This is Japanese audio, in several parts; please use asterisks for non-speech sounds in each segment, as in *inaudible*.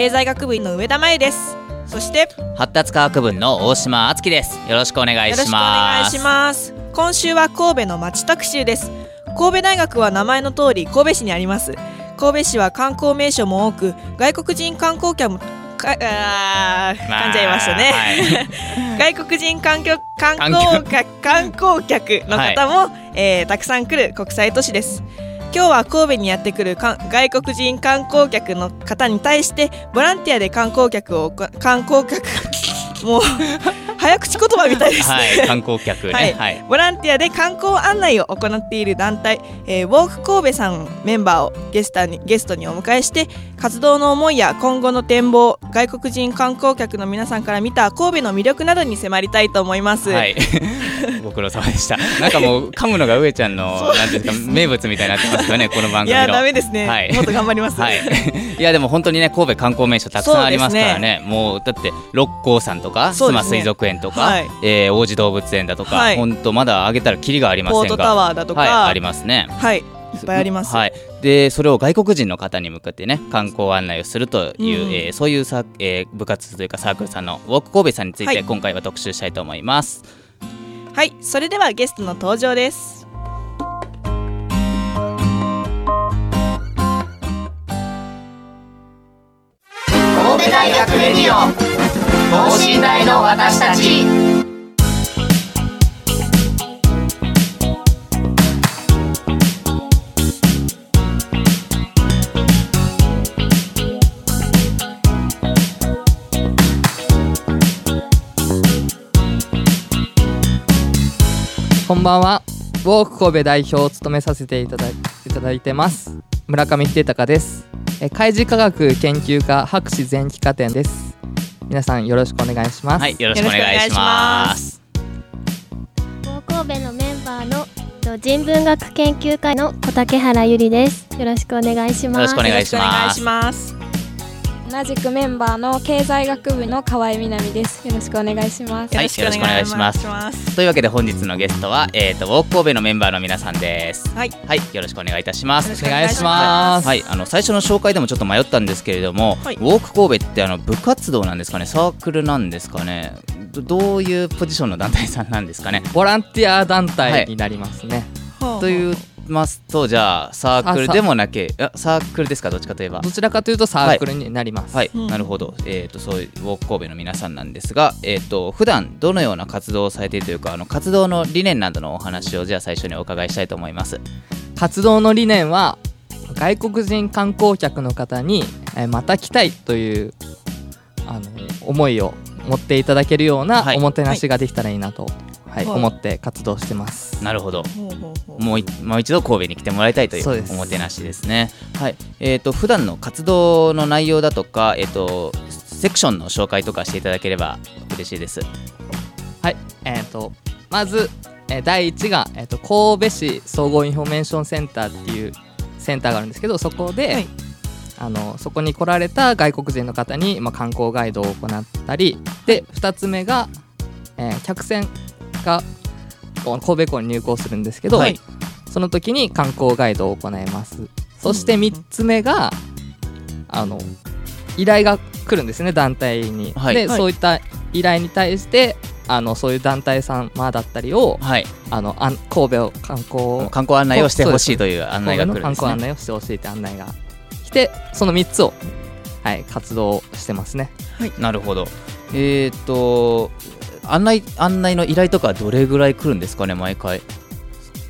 経済学部の上田真由です。そして発達科学部の大島敦樹です。よろしくお願いよろしくおします願いします。今週は神戸の町特集です。神戸大学は名前の通り神戸市にあります。神戸市は観光名所も多く外国人観光客もかあー噛んじゃいましたね、*laughs* 外国人観光観光客観光客。の方も、えーたくさん来る国際都市です今日は神戸にやってくるか外国人観光客の方に対してボランティアで観光客をこ観光客 *laughs* もう早口言葉みたいです。ね、はい観光客ね。はい。はい。ボランティアで観光案内を行っている団体、えーウォーク神戸さんメンバーをゲストにゲストにお迎えして活動の思いや今後の展望外国人観光客の皆さんから見た神戸の魅力などに迫りたいと思います。はい。*laughs* ご苦労様でした。なんかもう噛むのが上ちゃんの *laughs* なんですか名物みたいになってますよねこの番いやダメですね、はい。もっと頑張ります。はい、いやでも本当にね神戸観光名所たくさんありますからね。もうだって六甲山とか須磨水族園とか、はい。えー王子動物園だとか、はい。本当まだ挙げたらキリがありませんが。ポートタワーだとか、はい、ありますね。はい、いっぱいあります。はい、でそれを外国人の方に向かってね観光案内をするという、うんえーそういうさ、えー部活というかサークルさんのウォーク神戸さんについはいて今回は特集したいと思います。はい、それではゲストの登場です。神戸大学レディオ等身大の私たちこんばんは。ウォーク神戸代表を務めさせていただいいただいてます。村上秀隆です。え海事科学研究科博士前期課程です。皆さんよろしくお願いします。はい、よろしくお願いします。神戸のメンバーの人文学研究会の小竹原ゆりですよろしくお願いしますよろしくお願いします。同じくメンバーの経済学部の河合みなみです。よろしくお願いします。はいよろしくお願いします。というわけで本日のゲストは、えー、とウォーク神戸のメンバーの皆さんです。はい、はい、よろしくお願いいたします。お願いします。はい、あの最初の紹介でもちょっと迷ったんですけれども、はいウォーク神戸ってあの部活動なんですかね、サークルなんですかね、どどういうポジションの団体さんなんですかね？*laughs* ボランティア団体になりますね。ほうと言います。と、じゃあサークルでもなけ、あサークルですか、どっちかといえば。ど。ちらかというとサークルになります。はい、うん。なるほど、えー、とそういうウォーク神戸の皆さんなんですが、えー、と普段どのような活動をされているというかあの活動の理念などのお話をじゃあ最初にお伺いしたいと思います。活動の理念は外国人観光客の方に、えーまた来たいというあの思いを持っていただけるようなはい。おもてなしができたらいいなと、はいはい思って活動してます。なるほどもういもう一度神戸に来てもらいたいというおもてなしですね。はい。えっ、と普段の活動の内容だとか、えっ、とセクションの紹介とかしていただければ嬉しいです。はい、えー、とまず、えー第1が、えー、と神戸市総合インフォメーションセンターっていうセンターがあるんですけどそこで、はいあのそこに来られた外国人の方に、まあ、観光ガイドを行ったりで2つ目が、えー客船が神戸港に入港するんですけど、はい。その時に観光ガイドを行います。そして3つ目があの依頼が来るんですね団体に、はい。で、はい。そういった依頼に対してあのそういう団体様だったりをはい。あのあん神戸を観光観光案内をしてほしいという案内が来るんです神戸の観光案ね。内をしてほしいって案内が来てその3つを、はい、活動してますね。なるほど。えっ、と案内案内の依頼とかどれぐらい来るんですかね毎回？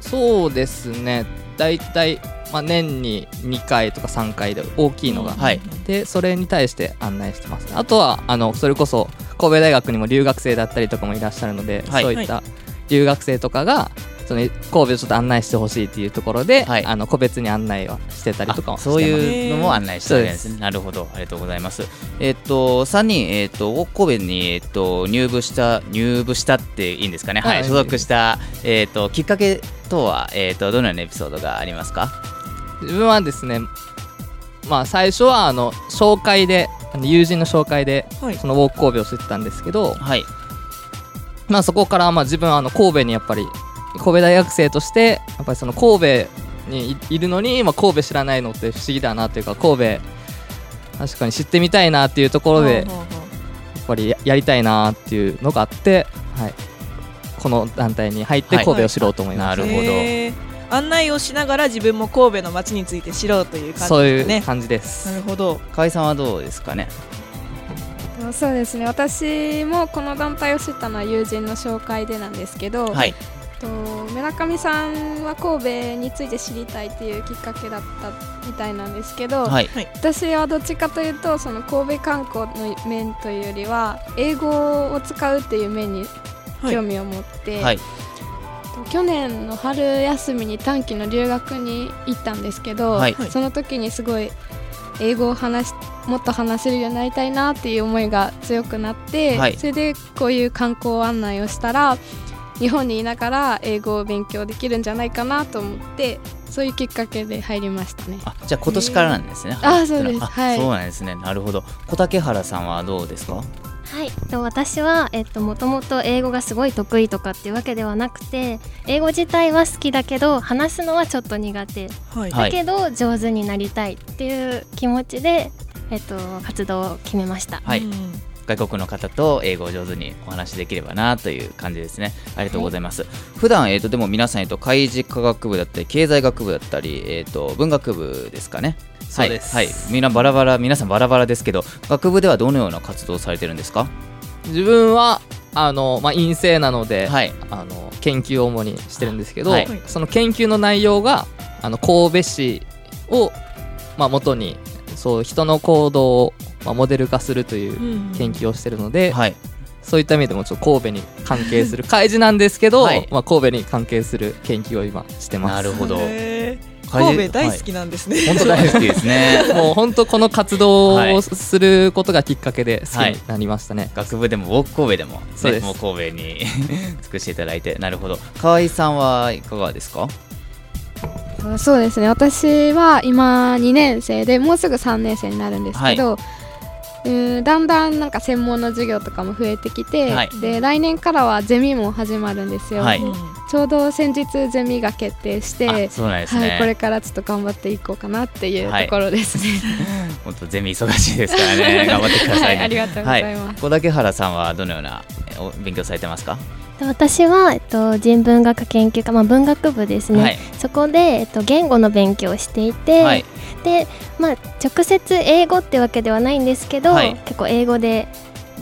そうですね大体、まあ、年に2回とか3回で大きいのが、はい。でそれに対して案内してますねあとはあのそれこそ神戸大学にも留学生だったりとかもいらっしゃるので、はいそういった留学生とかがその神戸をちょっと案内してほしいっていうところで、はいあの個別に案内はしてたりとかそういうのも案内してるんですね。なるほど、ありがとうございます。えっと、3人、えっーク神戸に、えっと、入部した、入部したっていいんですかね。は、はいい所属した、えっと、きっかけとは、えっと、どのようなエピソードがありますか？自分はですねまあ最初はあの紹介で友人の紹介ではいそのウォーク神戸を知ったんですけど、はい。まあそこからまあ自分はあの神戸にやっぱり神戸大学生としてやっぱりその神戸にいいるのに、まあ、神戸知らないのって不思議だなというか神戸確かに知ってみたいなっていうところでやっぱりややりたいなっていうのがあって、はい、この団体に入ってはい。神戸を知ろうと思いました、なるほど。案内をしながら自分も神戸の街について知ろうという感じそうですね。いう感じです。なるほど。河合さんはどうですかね？そうですね。私もこの団体を知ったのは友人の紹介でなんですけど、はい。と村上さんは神戸について知りたいっていうきっかけだったみたいなんですけど、はい。私はどっちかというとその神戸観光の面というよりは英語を使うっていう面にはい。興味を持って、はい。と去年の春休みに短期の留学に行ったんですけど、はい。はい。その時にすごい英語を話しもっと話せるようになりたいなっていう思いが強くなって、はい。それでこういう観光案内をしたら日本にいながら英語を勉強できるんじゃないかなと思ってそういうきっかけで入りましたね。あ、じゃあ今年からなんですね。あそうですあはいそうなんですね。なるほど。小竹原さんはどうですか？はい、と私は、えっと、もともと英語がすごい得意とかっていうわけではなくて英語自体は好きだけど話すのはちょっと苦手はいはいだけど上手になりたいっていう気持ちで、えっと、活動を決めました。はい。うん外国の方と英語を上手にお話しできればなという感じですね。ありがとうございます。普段えっ、とでも皆さんえっ、と開示科学部だったり経済学部だったりえっ、と文学部ですかね。そうですはい。はい。みんなバラバラ皆さんバラバラですけど学部ではどのような活動をされてるんですか？自分はあの、まあ、陰性なので、はい。あの研究を主にしてるんですけど、はいその研究の内容があの神戸市を、まあ、元にそう人の行動を、まあ、モデル化するといううん研究をしてるので、はい。そういった意味でもちょっと神戸に関係する *laughs* 開示なんですけど、はい。まあ、神戸に関係する研究を今してます。なるほど。神戸大好きなんですね、本当大好きですね。*laughs* もう本当この活動はいをすることがきっかけで好きになりましたね。学部でもウォーク神戸でも、ね、そうです。もう神戸に *laughs* 尽くしていただいて。なるほど。河合さんはいかがですか？そうですね。私は今2年生でもうすぐ3年生になるんですけど、うんだんだんなんか専門の授業とかも増えてきて、はい。で来年からはゼミも始まるんですよ、はい。うん。ちょうど先日ゼミが決定してあそうなんですね、はい、これからちょっと頑張っていこうかなっていうはい。ところですね。本当ゼミ忙しいですからね。頑張ってくださいね、*laughs* はいありがとうございます。はい、小竹原さんはどのような勉強されてますか？で私は、えっと、人文学研究科、まあ、文学部ですね、はい。そこで、えっと、言語の勉強をしていて、はい。で、まあ、直接英語ってわけではないんですけど、はい。結構英語で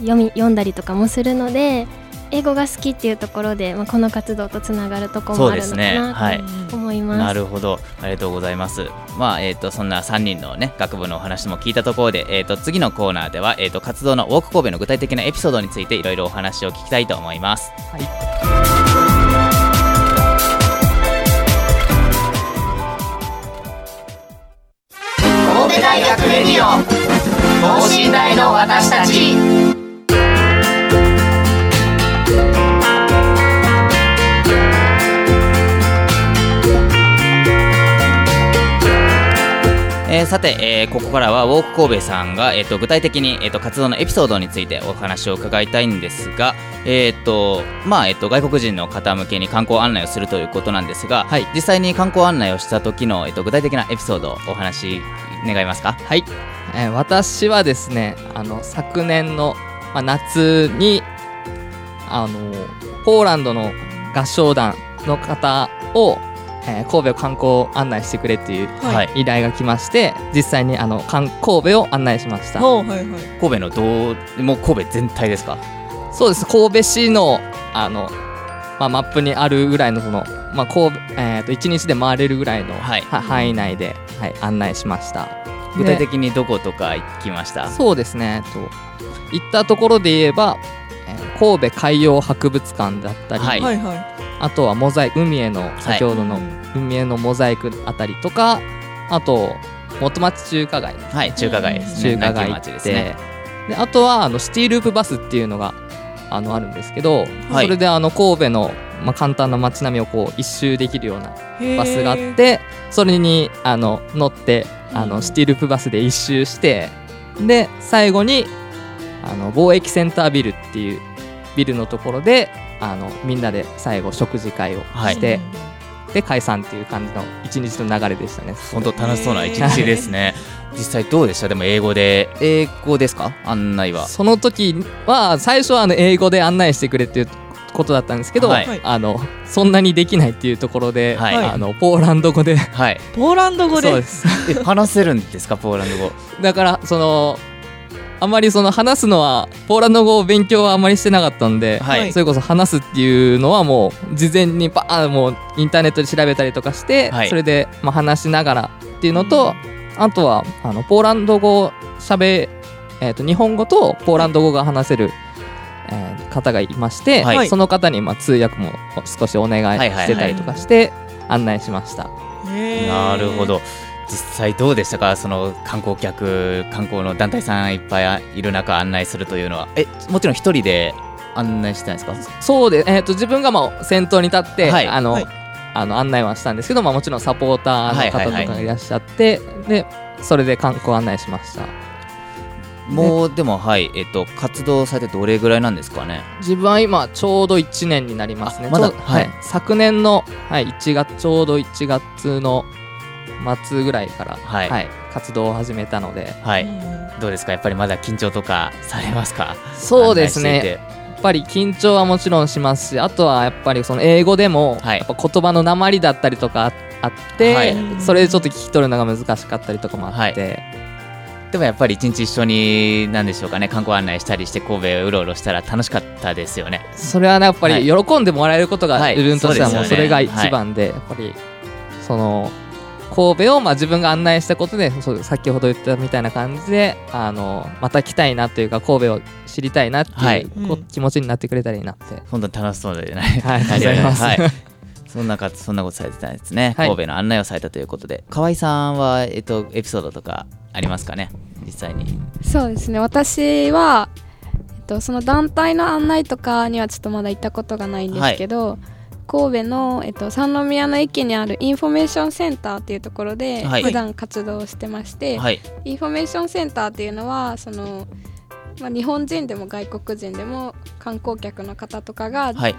読み読んだりとかもするので英語が好きっていうところで、まあ、この活動とつながるところもあるのかない。と思います。なるほど。ありがとうございますまあえっ、とそんな3人のね学部のお話も聞いたところで、えー、と次のコーナーでは、えー、と活動のウォーク神戸の具体的なエピソードについていろいろお話を聞きたいと思います。神戸大学レディオ等身大の私たちえーさて、えーここからはウォーク神戸さんが、えー、と具体的に、えー、と活動のエピソードについてお話を伺いたいんですが、えーとまあえー、と外国人の方向けに観光案内をするということなんですが、はい。実際に観光案内をした時の、えー、と具体的なエピソードをお話し願いますか？はい、えー私はですねあの昨年の、まあ、夏にあのポーランドの合唱団の方を、えー神戸を観光案内してくれっていうはい。依頼が来まして実際にあの観神戸を案内しました。はいはい神戸のどうもう神戸全体ですか？そうです。神戸市のあの、まあ、マップにあるぐらいのその、まあ神戸えー、と1日で回れるぐらいの、はい。は範囲内で、はい、案内しました。具体的にどことか行きました？そうですね。と行ったところで言えば神戸海洋博物館だったり、はい。はいはい。あとはモザイク海への先ほどの海へのモザイクあたりとかあと元町中華街。はい中華街ですね。中華街って。ね。であとはあのシティループバスっていうのがあのあるんですけど、はい。それであの神戸の、まあ、簡単な街並みをこう一周できるようなバスがあってそれにあの乗ってあうん。のシティループバスで一周してで最後にあの貿易センタービルっていうビルのところであのみんなで最後食事会をして、で解散っていう感じの一日の流れでしたね。本当楽しそうな一日ですね。*laughs* 実際どうでした？でも英語で。英語ですか？案内は。その時は最初はあの英語で案内してくれっていうことだったんですけど、はい。あのそんなにできないっていうところで、はい。あのポーランド語で。はい。ポーランド語で？そうです。え話せるんですか？ポーランド語。だからそのあんまりその話すのはポーランド語を勉強はあんまりしてなかったんで、はい。それこそ話すっていうのはもう事前にバーンもうインターネットで調べたりとかして、はい。それでまあ話しながらっていうのと、あとはあのポーランド語をしゃべ、えー、と日本語とポーランド語が話せる、えー方がいまして、はい。その方にまあ通訳も少しお願いしてたりとかして案内しました。なるほど実際どうでしたか？その観光客観光の団体さんいっぱいいる中案内するというのは。えもちろん一人で案内してたんですか？そうで、えー、と自分がまあ先頭に立って、はい。あのはい。あの案内はしたんですけど、まあ、もちろんサポーターの方とかがいらっしゃって、でそれで観光案内しました。もうでもはい。えっと活動されてどれぐらいなんですかね？自分は今ちょうど1年になりますね。あまだはい、昨年の、はい、1月ちょうど1月の末ぐらいから、はい。活動を始めたので。はい。うんどうですか？やっぱりまだ緊張とかされますか？そうですね。やっぱり緊張はもちろんしますしあとはやっぱりその英語でも、はい。やっぱ言葉の鉛だったりとかああって、はい。それでちょっと聞き取るのが難しかったりとかもあって、でもやっぱり一日一緒に何でしょうかね観光案内したりして神戸をうろうろしたら楽しかったですよね。それはねやっぱはい。り喜んでもらえることがはい。自分としてはもうそれが一番で、やっぱりその神戸をまあ自分が案内したことでそう先ほど言ったみたいな感じであのまた来たいなというか神戸を知りたいなっていう、はい。こうん。気持ちになってくれたらいいなって。本当に楽しそうでねはい。ありがとうございます。はい。そんなかそんなことされてたんですね、はい。神戸の案内をされたということで。河合さんは、えっと、エピソードとかありますかね？実際に。そうですね。私は、えっと、その団体の案内とかにはちょっとまだ行ったことがないんですけど、神戸の、えっと、三宮の駅にあるインフォメーションセンターっていうところではい。普段活動をしてまして、はい。インフォメーションセンターっていうのはその、まあ、日本人でも外国人でも観光客の方とかがはい。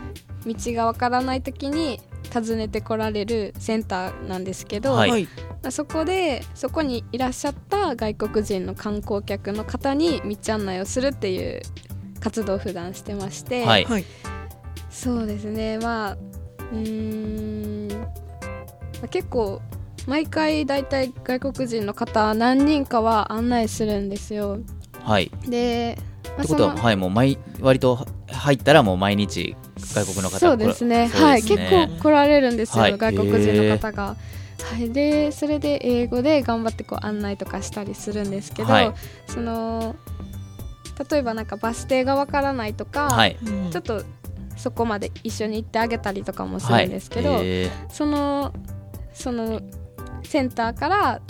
道がわからない時に訪ねてこられるセンターなんですけど、はい。そこでそこにいらっしゃった外国人の観光客の方に道案内をするっていう活動を普段してまして、はい。はい。そうですね。まあうーん、まあ結構毎回だいたい外国人の方何人かは案内するんですよ。はい。で、まあってことは、はい、もう毎割と入ったらもう毎日外国の方そうですね。そうはい。結構来られるんですよ、はい。外国人の方が。はい、でそれで英語で頑張ってこう案内とかしたりするんですけど、はい。その例えばなんかバス停がわからないとか、はい。うん。ちょっとそこまで一緒に行ってあげたりとかもすはいるんですけど、えそのそのセンターから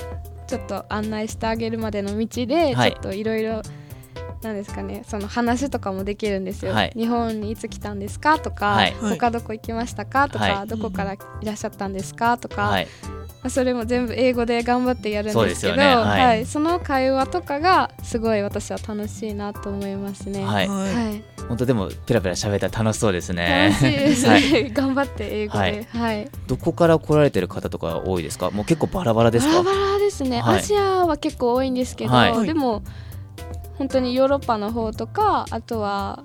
ちょっと案内してあげるまでの道でちはい。ょっといろいろなんですかねその話とかもできるんですよ、はい。日本にいつ来たんですかとか、はい。他どこ行きましたかとか、はい。どこからいらっしゃったんですかとか、それも全部英語で頑張ってやるんですけどよね。はい。はい、その会話とかがすごい私は楽しいなと思いますね。はい。はい。はい本当でもペラペラ喋ったら楽しそうですね。楽しいですね、はい、*laughs* 頑張って英語で、はい。はい、どこから来られてる方とか多いですか？もう結構バラバラですか？バラバラですね、はい。アジアは結構多いんですけど、はい。でも本当にヨーロッパの方とかあとは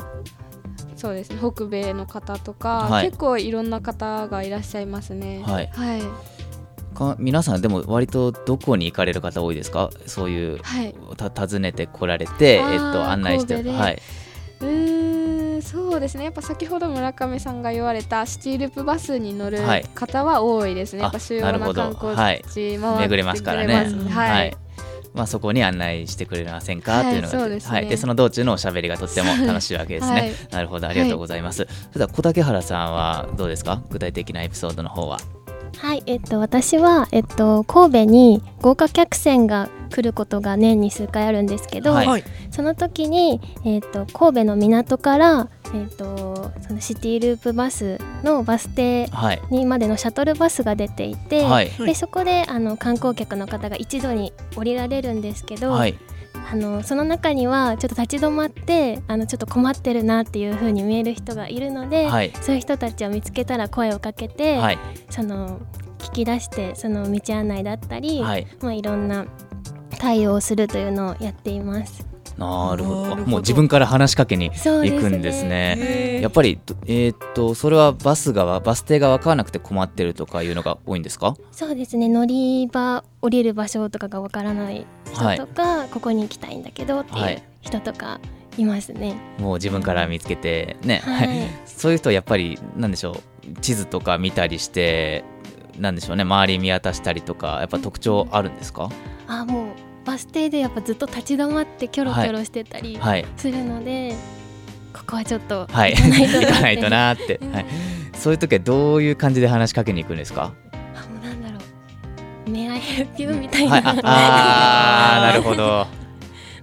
そうですね北米の方とか、はい。結構いろんな方がいらっしゃいますね。はい。はい、か皆さんでも割とどこに行かれる方多いですか？そういうはい、た訪ねて来られて、えっと、案内してはい。うーんそうですね。やっぱ先ほど村上さんが言われたシティループバスに乗るはい。方は多いですね、あやっぱ主要な観光はい。地回って巡れます。からねくれますはい、はい。まあ、そこに案内してくれませんか、はいというのがね。はい、でその道中のおしゃべりがとっても *laughs* 楽しいわけですね、はい。なるほど。ありがとうございます、それでは小竹原さんはどうですか？具体的なエピソードの方ははい、えっと、私は、えっと、神戸に豪華客船が来ることが年に数回あるんですけど、はい。はい。その時に、えっと、神戸の港から、えっと、そのシティループバスのバス停はい。にまでのシャトルバスが出ていて、はい。でそこであの観光客の方が一度に降りられるんですけど、はいあのその中にはちょっと立ち止まってあのちょっと困ってるなっていう風に見える人がいるので、はい。そういう人たちを見つけたら声をかけて、はい。その聞き出してその道案内だったり、はい。まあ、いろんな対応をするというのをやっています。なるほど。もう自分から話しかけに行くんですね。へー。やっぱりえーっとそれはバスがバス停が分からなくて困ってるとかいうのが多いんですか？そうですね。乗り場降りる場所とかがわからない人とか、ここに行きたいんだけどってはい。いう人とかいますね。もう自分から見つけてね、はい。*laughs* そういう人はやっぱりなんでしょう地図とか見たりしてなんでしょうね。周り見渡したりとかやっぱ特徴あるんですか？あもうバス停でやっぱずっと立ち止まってキョロキョロしてたりはい。するので、ここはちょっとはい。行かないとなって、うん。はい、そういう時はどういう感じで話しかけに行くんですか？あもうなんだろう「May I help you?」みたいな、はい、ああー *laughs* なるほど。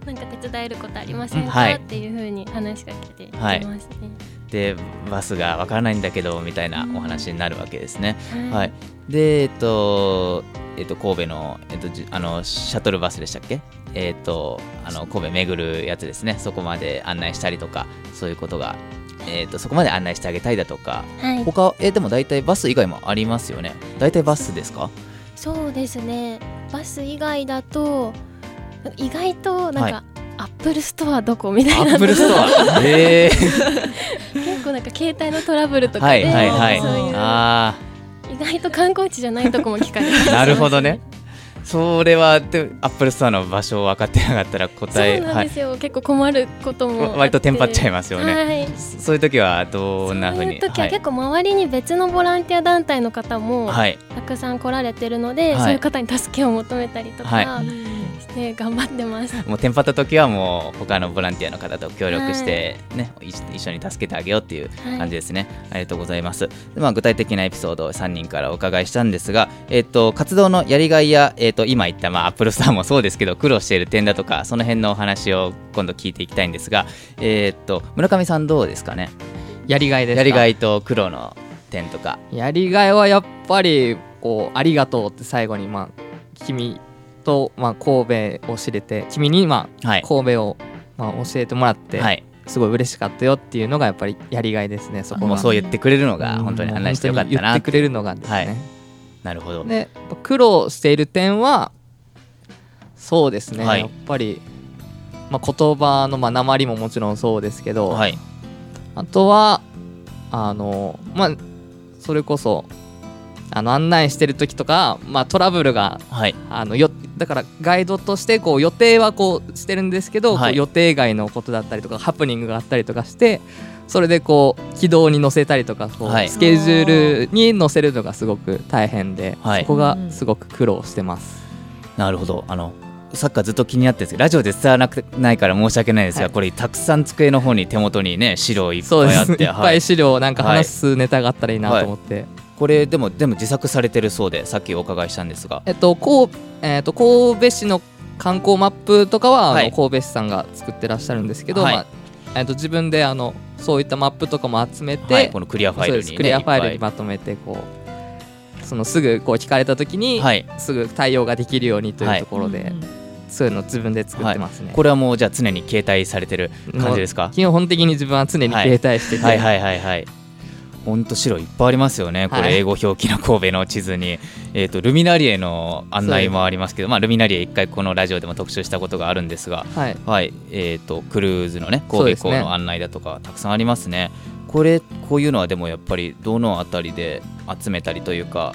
なんか手伝えることありません。か、はい。っていう風に話しかけていはいますね。でバスがわからないんだけどみたいなお話になるわけですね、ははい、でえっとえっと神戸のえっとじあのシャトルバスでしたっけ？えっとあの神戸巡るやつですね。そこまで案内したりとかそういうことがえっとそこまで案内してあげたいだとか。はい、他えでも大体バス以外もありますよね。大体バスですか？そうですね。バス以外だと意外となんはい。か、アップルストアどこみたアいな。ップルストアえ結構なんか携帯のトラブルとー、はかで、いはいはい。そういうあ意外と観光地じゃないとこも聞かれます。あ *laughs* なるほどね。それはでアップルストアの場所を分かってなかったらそう答えなんですよ、結構困ることも割とテンパっちゃいますよね。はい。そういう時はどんなふうにそういう時は結構周りに別のボランティア団体の方もはい、はいたくさん来られてるので、はい。そういう方に助けを求めたりとかはして頑張ってます。もうテンパった時はもう他のボランティアの方と協力してね、一一緒に助けてあげようっていう感じですね、ありがとうございます。で、まあ、具体的なエピソードを3人からお伺いしたんですが、えっと活動のやりがいや、えっと今言った、まあ、アップルスターもそうですけど苦労している点だとかその辺のお話を今度聞いていきたいんですが、えっと村上さんどうですかね？やりがいですか？やりがいと苦労の点とか。やりがいはやっぱりこうありがとうって最後にまあ君とまあ神戸を知れて君にまあはい。神戸をまあ教えてもらってはい。すごい嬉しかったよっていうのがやっぱりやりがいですねそこはもうそう言ってくれるのが本当に案内してよかったな言ってくれるのがですね、はい。なるほど。で苦労している点はそうですね、はい。やっぱり、まあ、言葉のまあ訛りももちろんそうですけど、はい。あとはあのまあそれこそあの案内してる時とか、まあ、トラブルがはい。あのよだからガイドとしてこう予定はこうしてるんですけど、はい。こう予定外のことだったりとかハプニングがあったりとかしてそれでこう軌道に乗せたりとかこう、はい。スケジュールに乗せるのがすごく大変で、はい。そこがすごく苦労してます。なるほど。あのサッカーずっと気になってるんですけどラジオで伝わらなくないから申し訳ないですが、はい。これたくさん机の方に手元にね資料いっそうですぱいあっていっぱい資料なんかはい話すネタがあったらいいなと思って、これでも全部自作されてるそうでさっきお伺いしたんですが。えっとこうえっと神戸市の観光マップとかは、あのはい神戸市さんが作ってらっしゃるんですけど、はい。まあえっと自分であのそういったマップとかも集めて、はい、このクリアファイルに、ね、そうですクリアファイルにまとめてこうそのすぐこう聞かれた時に、はい。すぐ対応ができるようにというところで、うん。そういうの自分で作ってますね、これはもうじゃあ常に携帯されてる感じですか？基本的に自分は常に携帯してて、はいはいはいはい。ほんと白いっぱいありますよね、こはい。れ英語表記の神戸の地図に、えー、とルミナリエの案内もありますけど、まあ、ルミナリエ一回このラジオでも特集したことがあるんですが、はい。はい。えー、とクルーズのね神戸港の案内だとかたくさんありますね。これこういうのはでもやっぱりどのあたりで集めたりというか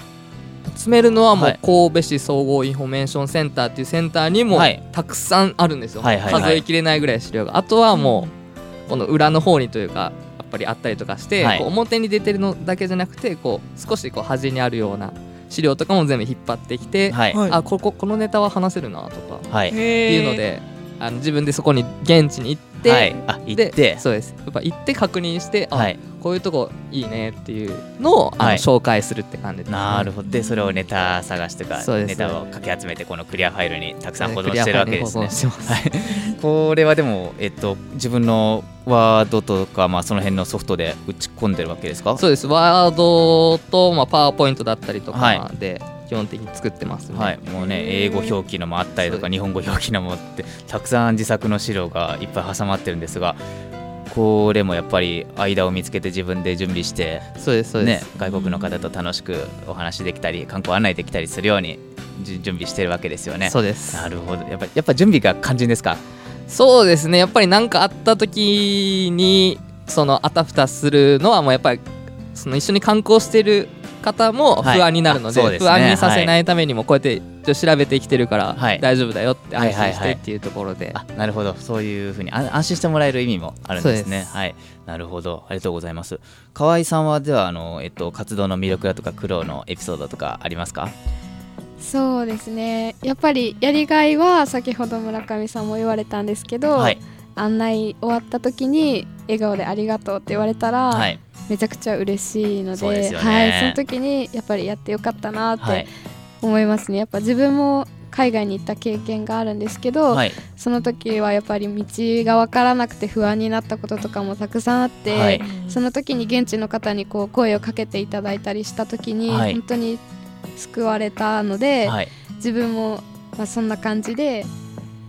集めるのはもはい。う神戸市総合インフォメーションセンターっていうセンターにもはい。たくさんあるんですよ、はいはいはい。数えきれないぐらい資料が。あとはもうこの裏の方にというかぱりあったりとかして、はい。こう表に出てるのだけじゃなくてこう少しこう端にあるような資料とかも全部引っ張ってきて、はい。はい。あこここのネタは話せるなとかはい。っていうのであの自分でそこに現地に行って、はい。あ行って。でそうです。やっぱ行って確認して、あはい。こういうとこいいねっていうのをあの、はい。紹介するって感じです、ね、なるほど。でそれをネタ探しとかネタをかき集めてこのクリアファイルにたくさん保存してるわけですね。これはでもえっと自分のワードとかまあその辺のソフトで打ち込んでるわけですか？そうです。ワードと、まあ、パワーポイントだったりとはい。かで基本的に作ってますね、はい、もうね英語表記のもあったりとか日本語表記のもあってたくさん自作の資料がいっぱい挟まってるんですがこれもやっぱり間を見つけて自分で準備してそうですそうでねす、外国の方と楽しくお話できたり観光案内できたりするようにじ準備してるわけですよね。そうです。なるほど。やっぱやっぱ準備が肝心ですか？そうですね。やっぱり何かあった時にそのあたふたするのはもうやっぱりその一緒に観光してる方もはい。不安になるので,、あそうですね。不安にさせないためにもこうやって調べてきてるからはい。大丈夫だよって安心しはいはい。はいてっていうところで、あなるほど。そういうふうにあ安心してもらえる意味もあるんですね。はい。なるほど。ありがとうございます。河合さんはではあの、えっと、活動の魅力だとか苦労のエピソードとかありますか？そうですね。やっぱりやりがいは先ほど村上さんも言われたんですけど、はい。案内終わった時に笑顔でありがとうって言われたら、はいめちゃくちゃ嬉しいのでね。はい、その時にやっぱりやってよかったなっはい。て思いますね、やっぱ自分も海外に行った経験があるんですけど、はい。その時はやっぱり道が分からなくて不安になったこととかもたくさんあって、はい。その時に現地の方にこう声をかけていただいたりした時に、はい。本当に救われたので、はい。自分も、まあ、そんな感じで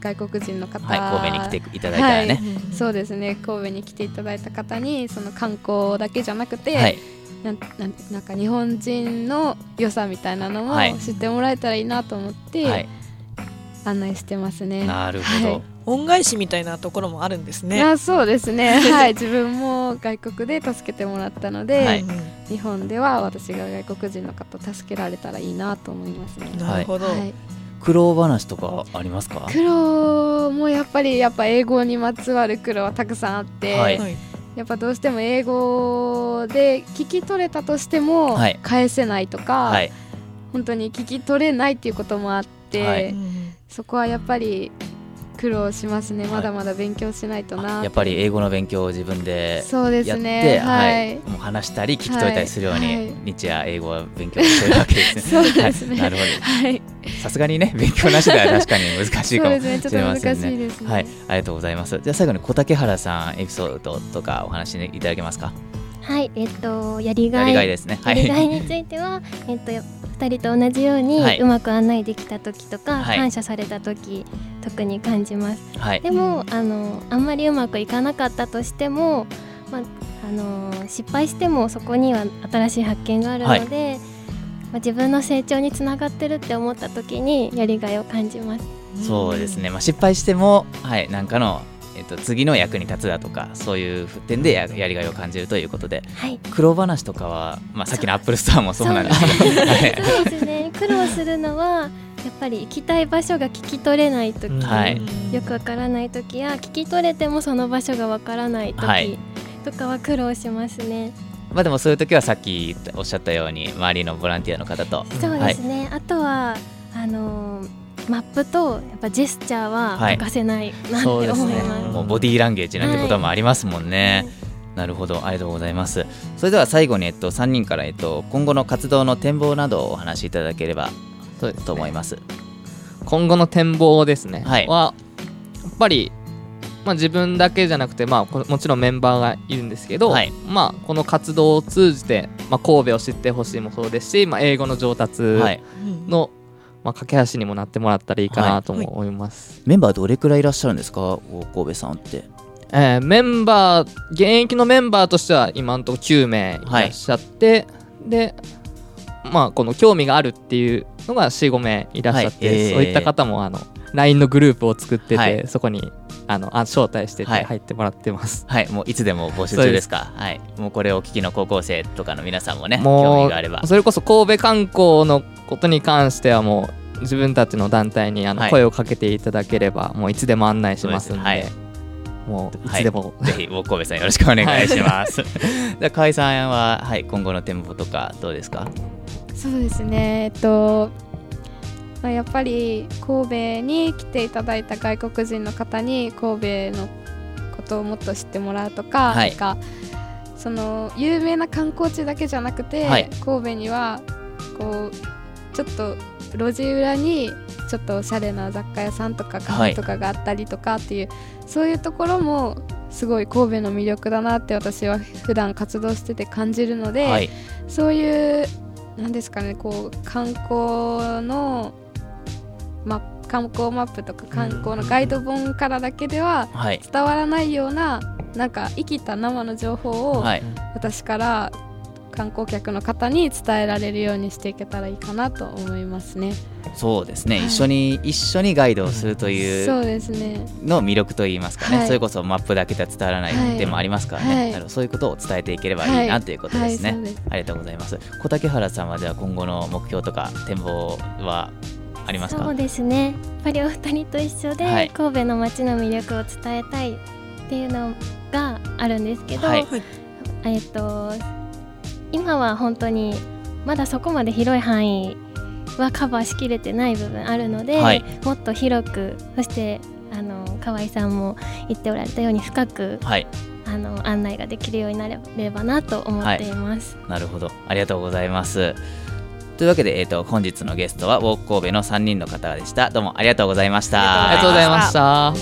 外国人の方、はい、神戸に来ていただいたらね。はい。そうですね。神戸に来ていただいた方にその観光だけじゃなくて、はい、なんなんなんか日本人の良さみたいなのもはい。知ってもらえたらいいなと思って、はい、案内してますね。なるほど。はい。恩返しみたいなところもあるんですね。あそうですね。*laughs* はい。自分も外国で助けてもらったので、はい。うん。日本では私が外国人の方助けられたらいいなと思いますね。なるほど。はい、苦労話とかありますか？苦労もやっぱりやっぱ英語にまつわる苦労はたくさんあって、はい。はいやっぱどうしても英語で聞き取れたとしてもはい。返せないとか、はい、本当に聞き取れないっていうこともあって、はい。うん。そこはやっぱり苦労しますね、はい。まだまだ勉強しないとな。やっぱり英語の勉強を自分でそうですやって、ねはい、はい。もう話したり聞き取れたりするように、はい。日夜英語を勉強してるわけですね。*laughs* そうですね。はい、なるほはい。ど。さすがにね、勉強なしでは確かに難しいかもしれません難しいね。ですね。はい、ありがとうございます。じゃあ最後に小竹原さんエピソードとかお話しいただけますか？はい。えっとやりがい。やりがいですね。はやりがいい。については、えっと、2人と同じように、はいうまく案内できた時とか、はい感謝された時特に感じますはいで。も、あのあんまりうまくいかなかったとしても、まあ、あの失敗してもそこには新しい発見があるので、まあ、自分の成長につながってるって思った時にやりがいを感じますそうですね。まあ失敗しても、はい、なんかの。えっと、次の役に立つだとかそういう点でややりがいを感じるということではい。苦労話とかは、まあ、さっきのアップルストアもそうなんですけど、はい *laughs* そうですね。苦労するのはやっぱり行きたい場所が聞き取れない時、うん。はい。よくわからない時や聞き取れてもその場所がわからないはい。時とかは苦労しますね。まあでもそういう時はさっきおっしゃったように周りのボランティアの方と。そうですね、あとはあのーマップとやっぱジェスチャーははい。欠かせないなってそうですね。思います。もうボディーランゲージなんてこともありますもんね、なるほど。ありがとうございます。それでは最後に、えっと、3人から、えっと、今後の活動の展望などをお話しいただければと思います。今後の展望ですね、はい。やっぱり、まあ、自分だけじゃなくて、まあ、こもちろんメンバーがいるんですけど、はい。まあ、この活動を通じて、まあ、神戸を知ってほしいもそうですし、まあ、英語の上達はいまあ、架け橋にもなってもらったらいいかなとも思います、メンバーどれくらいいらっしゃるんですか？大神戸さんって。えーメンバー現役のメンバーとしては今のところ9名いらっしゃって、でまあこの興味があるっていうのが45名いらっしゃって、はい。えー。そういった方もあの LINE のグループを作ってて、はい。そこにあのあ招待しててはい。入ってもらってます、はい。もういつでも募集中ですか？はい。もうこれをお聞きの高校生とかの皆さんもね興も味があれば。うそれこそ神戸観光のことに関してはもう自分たちの団体にあのはい。声をかけていただければ、もういつでも案内しますんでそうです。もうい。つでも、ぜひ大神戸さんよろしくお願いします、じゃあ河合さんは、はい、今後の展望とかどうですか？そうですね。えっとまあやっぱり神戸に来ていただいた外国人の方に神戸のことをもっと知ってもらうとか,、はい。なんかその有名な観光地だけじゃなくて、はい。神戸にはこうちょっと路地裏にちょっとおしゃれな雑貨屋さんとかカフェとかがあったりとかっていう、そういうところもすごい神戸の魅力だなって私は普段活動してて感じるので、はい。そういうなんですかねこう観光の、ま、観光マップとか観光のガイド本からだけでははい。伝わらないようななんか生きた生の情報をはい。私から観光客の方に伝えられるようにしていけたらいいかなと思いますね。そうですね、はい。一緒に一緒にガイドをするといそううですね。の魅力といいますかね、はい。それこそマップだけでは伝わらないはい点もありますからね、はい。そういうことを伝えていければいいなということですね、す。ありがとうございます。小竹原さんはでは今後の目標とか展望はありますか？そうですね。やっぱりお二人と一緒で、はい。神戸の街の魅力を伝えたいっていうのがあるんですけど、はい。えっと今は本当にまだそこまで広い範囲はカバーしきれてない部分あるので、はい。もっと広くそしてあの河合さんも言っておられたように深くはい。あの案内ができるようになればなと思っています。なるほど。ありがとうございますというわけで、えー、と本日のゲストはウォーク神戸の3人の方でした。どうもありがとうございました。ありがとうございました。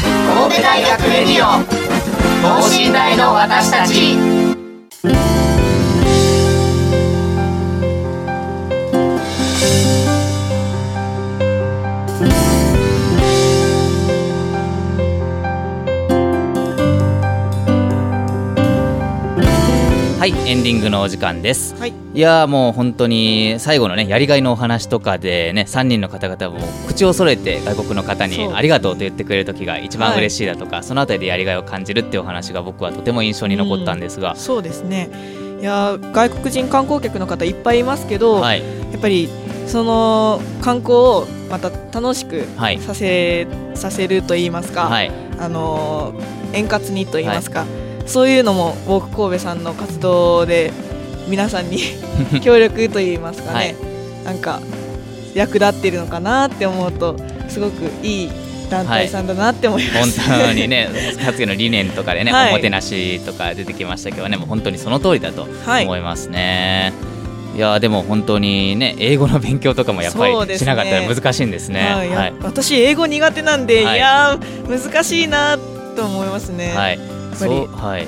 神戸大学レディオ等身大の私たちはいエンディングのお時間です。はい。いやーもう本当に最後のねやりがいのお話とかでね3人の方々も口を揃えて外国の方にありがとうと言ってくれる時が一番はい嬉しいだとか、そのあたりでやりがいを感じるっていうお話が僕はとても印象に残ったんですが、そうですね。いやー外国人観光客の方いっぱいいますけど、はい。やっぱりその観光をまた楽しくはい。させ,、させると言いますか、はい。あのー円滑にと言いますか、そういうのもウォーク神戸さんの活動で皆さんに *laughs* 協力と言いますかね、はい。なんか役立ってるのかなって思うとすごくいい団体さんだなって思います、本当にねかつての理念とかでね、はい。おもてなしとか出てきましたけどねもう本当にその通りだとはい。思いますね。い、やーでも本当にね英語の勉強とかもやっぱりしなかったら難しいんですね。はい。やはい。私英語苦手なんで、はい。い、やー難しいなと思いますね。はい、ぱり。そうはい。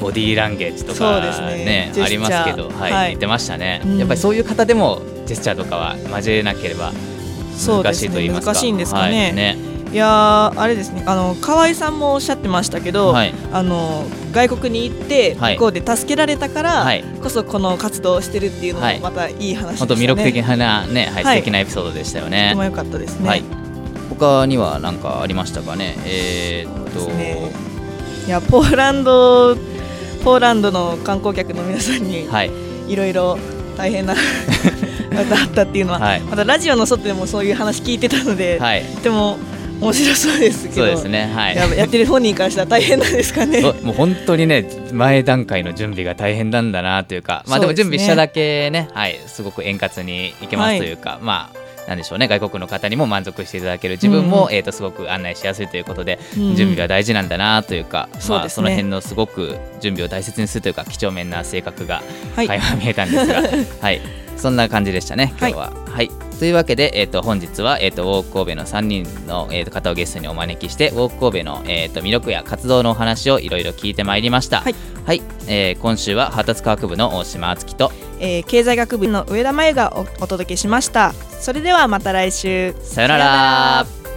ボディーランゲージとかね。ねありますけど、はいはい。言ってましたね、うん。やっぱりそういう方でもジェスチャーとかは交えなければ難しいと言いますか。難しいんですかね。はいね。いやーあれですね。あの河合さんもおっしゃってましたけど、はい。あの外国に行ってはい。向こうで助けられたから、はい。こそこの活動をしてるっていうのはいもまたい。い話でしたね。本当魅力的なね、はい、素はい。敵なエピソードでしたよとねても良かったですね。はい。他には何かありましたかね。えー、っとそうですねいやポーランドポーランドの観光客の皆さんにはい。いろいろ大変な *laughs* ことあったっていうのは、はい。またラジオの外でもそういう話聞いてたので、はい。とても面白そうですけどそうですね。はい。ややってる本人からしたら大変なんですかね。*laughs* もう本当にね前段階の準備が大変なんだなというかまあでも準備しただけねはいすごく円滑にいけまはいすというか、まあなんでしょうね。外国の方にも満足していただける。自分も、うんえー、とすごく案内しやすいということで、うん準備は大事なんだなというか、まあ、そうですね。その辺のすごく準備を大切にするというか几帳面な性格がはい。垣間見えたんですが、*laughs* はい、そんな感じでしたね今日は。はいというわけで、えー、と本日は、えー、とウォーク神戸の3人の、えー、と方をゲストにお招きしてウォーク神戸の、えー、と魅力や活動のお話をいろいろ聞いてまいりました。はいはい、えー今週は発達科学部の大島敦樹とえー経済学部の上田真由がおお届けしました。それではまた来週。さよなら